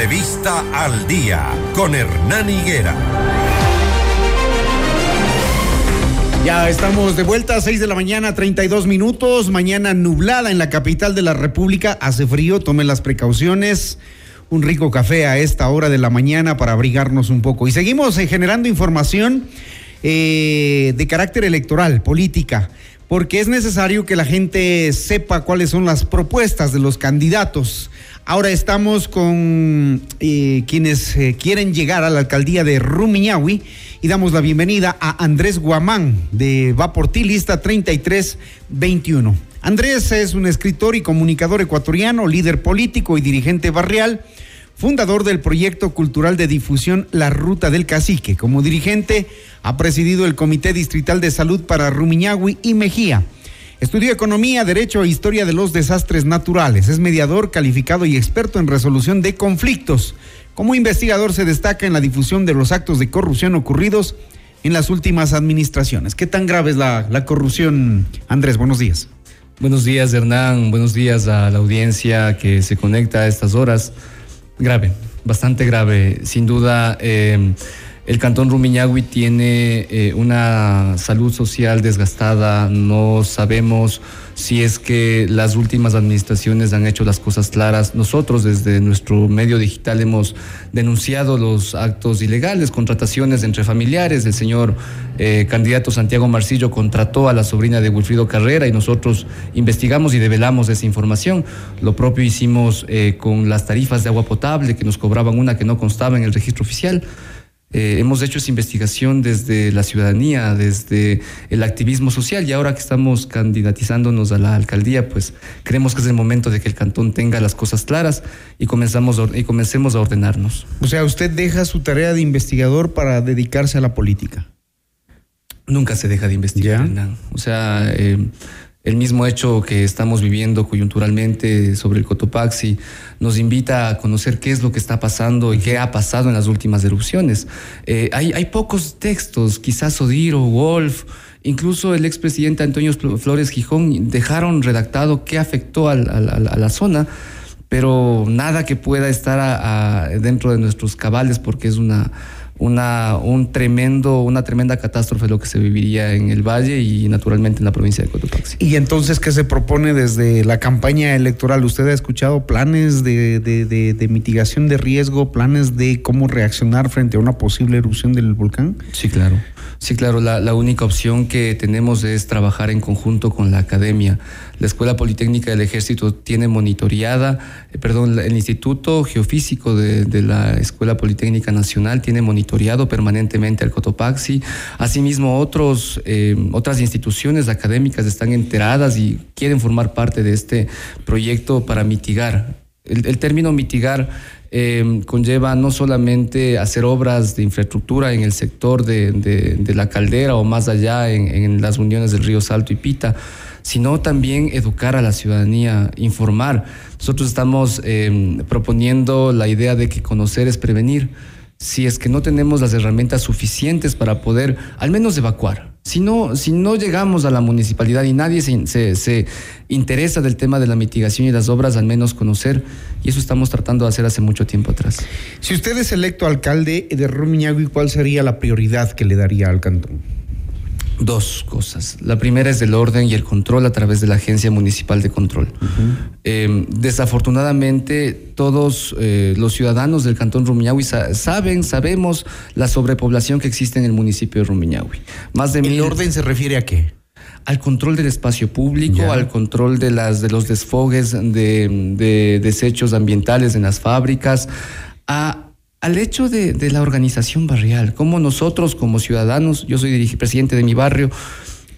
Entrevista al día con Hernán Higuera. Ya estamos de vuelta a 6 de la mañana, 32 minutos. Mañana nublada en la capital de la República. Hace frío, tomen las precauciones. Un rico café a esta hora de la mañana para abrigarnos un poco. Y seguimos eh, generando información eh, de carácter electoral, política porque es necesario que la gente sepa cuáles son las propuestas de los candidatos. Ahora estamos con eh, quienes eh, quieren llegar a la alcaldía de Rumiñahui y damos la bienvenida a Andrés Guamán de Va por ti, lista 3321. Andrés es un escritor y comunicador ecuatoriano, líder político y dirigente barrial fundador del proyecto cultural de difusión La Ruta del Cacique. Como dirigente, ha presidido el Comité Distrital de Salud para Rumiñahui y Mejía. Estudió Economía, Derecho e Historia de los Desastres Naturales. Es mediador calificado y experto en resolución de conflictos. Como investigador se destaca en la difusión de los actos de corrupción ocurridos en las últimas administraciones. ¿Qué tan grave es la, la corrupción, Andrés? Buenos días. Buenos días, Hernán. Buenos días a la audiencia que se conecta a estas horas. Grave, bastante grave. Sin duda, eh, el cantón Rumiñahui tiene eh, una salud social desgastada. No sabemos si es que las últimas administraciones han hecho las cosas claras. Nosotros desde nuestro medio digital hemos denunciado los actos ilegales, contrataciones entre familiares. El señor eh, candidato Santiago Marcillo contrató a la sobrina de Wilfrido Carrera y nosotros investigamos y develamos esa información. Lo propio hicimos eh, con las tarifas de agua potable que nos cobraban una que no constaba en el registro oficial. Eh, hemos hecho esa investigación desde la ciudadanía, desde el activismo social y ahora que estamos candidatizándonos a la alcaldía, pues creemos que es el momento de que el cantón tenga las cosas claras y, comenzamos y comencemos a ordenarnos. O sea, usted deja su tarea de investigador para dedicarse a la política. Nunca se deja de investigar. O sea, eh, el mismo hecho que estamos viviendo coyunturalmente sobre el Cotopaxi nos invita a conocer qué es lo que está pasando y qué ha pasado en las últimas erupciones. Eh, hay, pocos textos, quizás Odiro, Wolf, incluso el expresidente Antonio Flores Gijón dejaron redactado qué afectó a, la zona, pero nada que pueda estar dentro de nuestros cabales porque es una una, un tremendo, una tremenda catástrofe lo que se viviría en el valle y naturalmente en la provincia de Cotopaxi. ¿Y entonces qué se propone desde la campaña electoral? ¿Usted ha escuchado planes de, de, mitigación de riesgo, planes de cómo reaccionar frente a una posible erupción del volcán? Sí, claro. Sí, claro, la, la, única opción que tenemos es trabajar en conjunto con la academia. La Escuela Politécnica del Ejército tiene monitoreada, eh, perdón, el Instituto Geofísico de, de, la Escuela Politécnica Nacional tiene monitoreado permanentemente al Cotopaxi. Asimismo, otros, eh, otras instituciones académicas están enteradas y quieren formar parte de este proyecto para mitigar. el, el término mitigar eh, conlleva no solamente hacer obras de infraestructura en el sector de, de, la caldera o más allá en, en, las uniones del río Salto y Pita, sino también educar a la ciudadanía, informar. Nosotros estamos eh, proponiendo la idea de que conocer es prevenir. Si es que no tenemos las herramientas suficientes para poder al menos evacuar, si no, si no llegamos a la municipalidad y nadie se, se, interesa del tema de la mitigación y las obras, al menos conocer, y eso estamos tratando de hacer hace mucho tiempo atrás. Si usted es electo alcalde de Rumiñahui, ¿cuál sería la prioridad que le daría al cantón? Dos cosas. La primera es el orden y el control a través de la Agencia Municipal de Control. eh, desafortunadamente, todos eh, los ciudadanos del Cantón Rumiñahui sa saben, sabemos la sobrepoblación que existe en el municipio de Rumiñahui. Más de ¿El mil... orden se refiere a qué? al control del espacio público, al control de, las, de los desfogues de, de desechos ambientales en las fábricas, a al hecho de, la organización barrial, cómo nosotros como ciudadanos, yo soy presidente de mi barrio,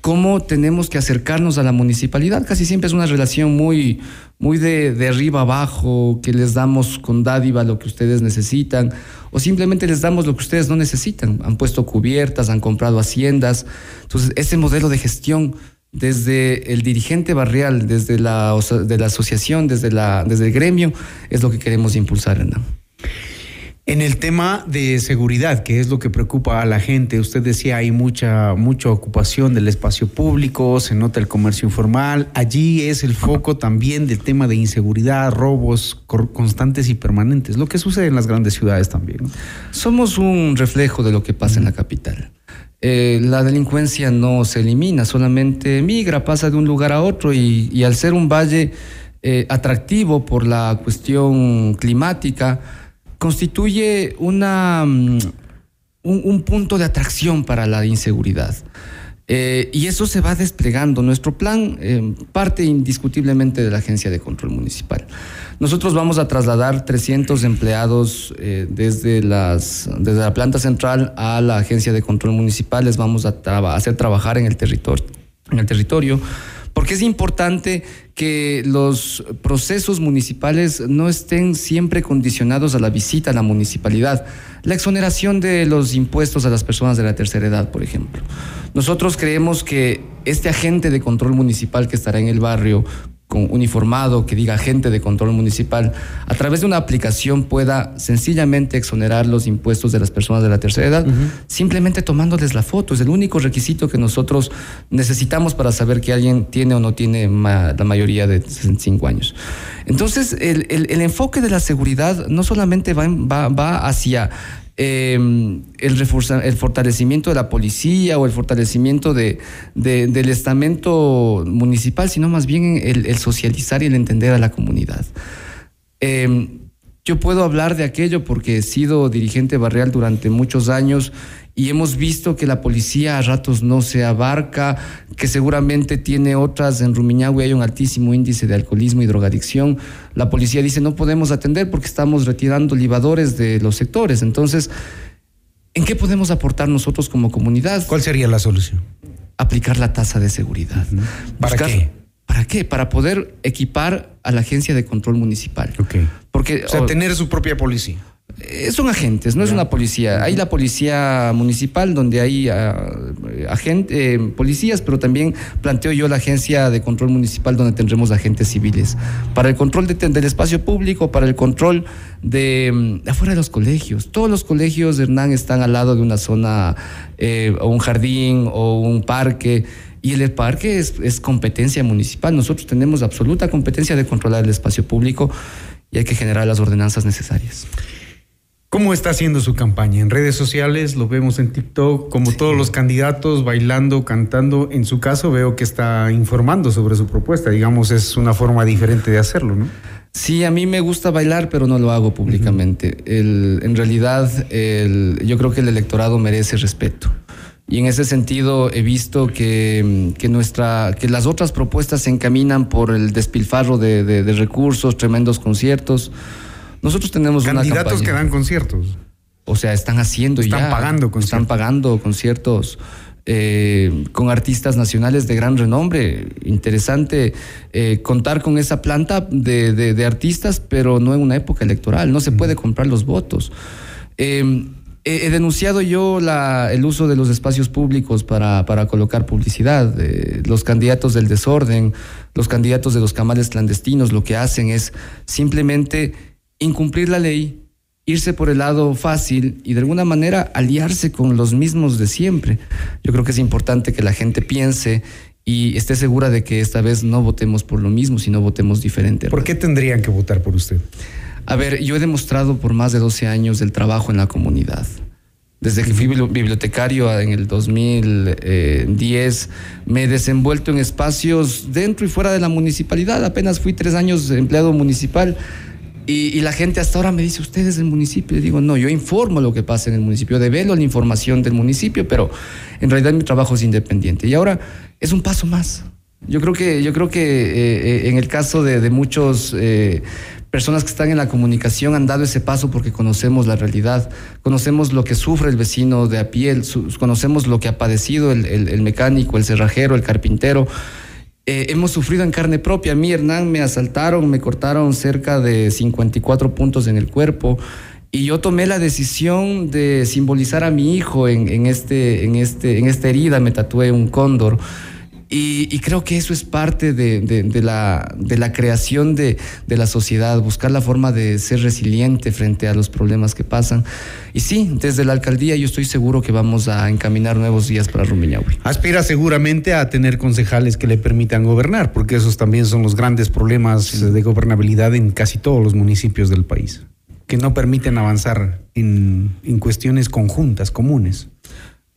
cómo tenemos que acercarnos a la municipalidad. Casi siempre es una relación muy, muy de, de arriba abajo, que les damos con dádiva lo que ustedes necesitan, o simplemente les damos lo que ustedes no necesitan. Han puesto cubiertas, han comprado haciendas. Entonces, ese modelo de gestión desde el dirigente barrial, desde la, de la asociación, desde, la, desde el gremio, es lo que queremos impulsar, ¿no? En el tema de seguridad, que es lo que preocupa a la gente, usted decía hay mucha mucha ocupación del espacio público, se nota el comercio informal, allí es el foco también del tema de inseguridad, robos constantes y permanentes, lo que sucede en las grandes ciudades también. Somos un reflejo de lo que pasa en la capital. Eh, la delincuencia no se elimina, solamente migra, pasa de un lugar a otro y, al ser un valle eh, atractivo por la cuestión climática, constituye una, mm, un, punto de atracción para la inseguridad. Eh, y eso se va desplegando. Nuestro plan eh, parte indiscutiblemente de la Agencia de Control Municipal. Nosotros vamos a trasladar 300 empleados eh, desde, las, desde la planta central a la Agencia de Control Municipal. Les vamos a, hacer trabajar en el. En el territorio porque es importante que los procesos municipales no estén siempre condicionados a la visita a la municipalidad. La exoneración de los impuestos a las personas de la tercera edad, por ejemplo. Nosotros creemos que este agente de control municipal que estará en el barrio con uniformado que diga agente de control municipal, a través de una aplicación pueda sencillamente exonerar los impuestos de las personas de la tercera edad, simplemente tomándoles la foto. Es el único requisito que nosotros necesitamos para saber que alguien tiene o no tiene la mayoría de 65 años. Entonces, el, enfoque de la seguridad no solamente va, va, va hacia Em, el, el fortalecimiento de la policía o el fortalecimiento de, del estamento municipal, sino más bien el, socializar y el entender a la comunidad. Em, yo puedo hablar de aquello porque he sido dirigente barrial durante muchos años y hemos visto que la policía a ratos no se abarca, que seguramente tiene otras, en Rumiñahui hay un altísimo índice de alcoholismo y drogadicción. La policía dice no podemos atender porque estamos retirando libadores de los sectores. Entonces, ¿en qué podemos aportar nosotros como comunidad? ¿Cuál sería la solución? Aplicar la tasa de seguridad. ¿Para qué? ¿Para qué? Para poder equipar a la agencia de control municipal. Ok. Porque, o sea, tener su propia policía. Eh, son agentes, no es una policía. Hay la policía municipal donde hay eh, policías, pero también planteo yo la agencia de control municipal donde tendremos agentes civiles para el control del espacio público, para el control de, mm, afuera de los colegios. Todos los colegios de Hernán están al lado de una zona eh, o un jardín o un parque y el parque es, competencia municipal. Nosotros tenemos absoluta competencia de controlar el espacio público y hay que generar las ordenanzas necesarias. ¿Cómo está haciendo su campaña? En redes sociales, lo vemos en TikTok, como todos los candidatos, bailando, cantando. En su caso, veo que está informando sobre su propuesta. Digamos, es una forma diferente de hacerlo, ¿no? Sí, a mí me gusta bailar, pero no lo hago públicamente. en realidad, yo creo que el electorado merece respeto. Y en ese sentido he visto que, nuestra, que las otras propuestas se encaminan por el despilfarro de, recursos, tremendos conciertos. Nosotros tenemos Candidatos que dan conciertos. O sea, están haciendo están ya. Pagando conciertos. Están pagando conciertos. Eh, con artistas nacionales de gran renombre. Interesante eh, contar con esa planta de, artistas, pero no en una época electoral. No se puede comprar los votos. Eh, he denunciado yo el uso de los espacios públicos para, colocar publicidad. los candidatos del desorden, los candidatos de los camales clandestinos, lo que hacen es simplemente incumplir la ley, irse por el lado fácil y de alguna manera aliarse con los mismos de siempre. Yo creo que es importante que la gente piense y esté segura de que esta vez no votemos por lo mismo, sino votemos diferente. ¿Por qué tendrían que votar por usted? A ver, yo he demostrado por más de 12 años el trabajo en la comunidad. Desde que fui bibliotecario en el 2010, me he desenvuelto en espacios dentro y fuera de la municipalidad. Apenas fui tres años empleado municipal. Y, la gente hasta ahora me dice, ¿usted es del municipio? Y digo, no, yo informo lo que pasa en el municipio, develo la información del municipio, pero en realidad mi trabajo es independiente. Y ahora es un paso más. Yo creo que, yo creo que eh, eh, en el caso de, muchos eh, personas que están en la comunicación han dado ese paso porque conocemos la realidad, conocemos lo que sufre el vecino de a pie, conocemos lo que ha padecido el, mecánico, el cerrajero, el carpintero. Eh, hemos sufrido en carne propia. A mí, Hernán, me asaltaron, me cortaron cerca de 54 puntos en el cuerpo. Y yo tomé la decisión de simbolizar a mi hijo en, este, en, este, en esta herida, me tatué un cóndor. Y, creo que eso es parte de, la, de la, creación de, la sociedad, buscar la forma de ser resiliente frente a los problemas que pasan. Y sí, desde la alcaldía yo estoy seguro que vamos a encaminar nuevos días para Rumiñahui. Aspira seguramente a tener concejales que le permitan gobernar, porque esos también son los grandes problemas de gobernabilidad en casi todos los municipios del país, que no permiten avanzar en, en cuestiones conjuntas, comunes.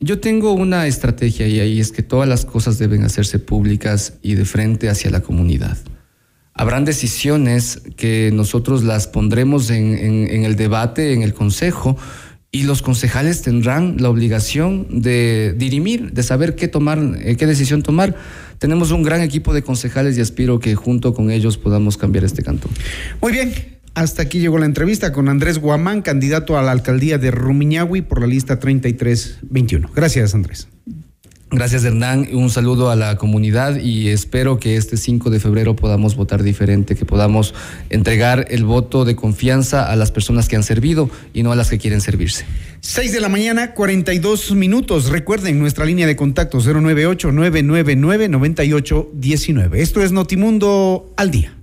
Yo tengo una estrategia y ahí es que todas las cosas deben hacerse públicas y de frente hacia la comunidad. Habrán decisiones que nosotros las pondremos en, el debate, en el consejo, y los concejales tendrán la obligación de dirimir, de saber qué tomar, eh, qué decisión tomar. Tenemos un gran equipo de concejales y aspiro que junto con ellos podamos cambiar este cantón. Muy bien, hasta aquí llegó la entrevista con Andrés Guamán, candidato a la alcaldía de Rumiñahui por la lista 3321. Gracias, Andrés. Gracias Hernán, un saludo a la comunidad y espero que este 5 de febrero podamos votar diferente, que podamos entregar el voto de confianza a las personas que han servido y no a las que quieren servirse. 6 de la mañana, 42 minutos. Recuerden nuestra línea de contacto 098-999-9819. Esto es Notimundo al día.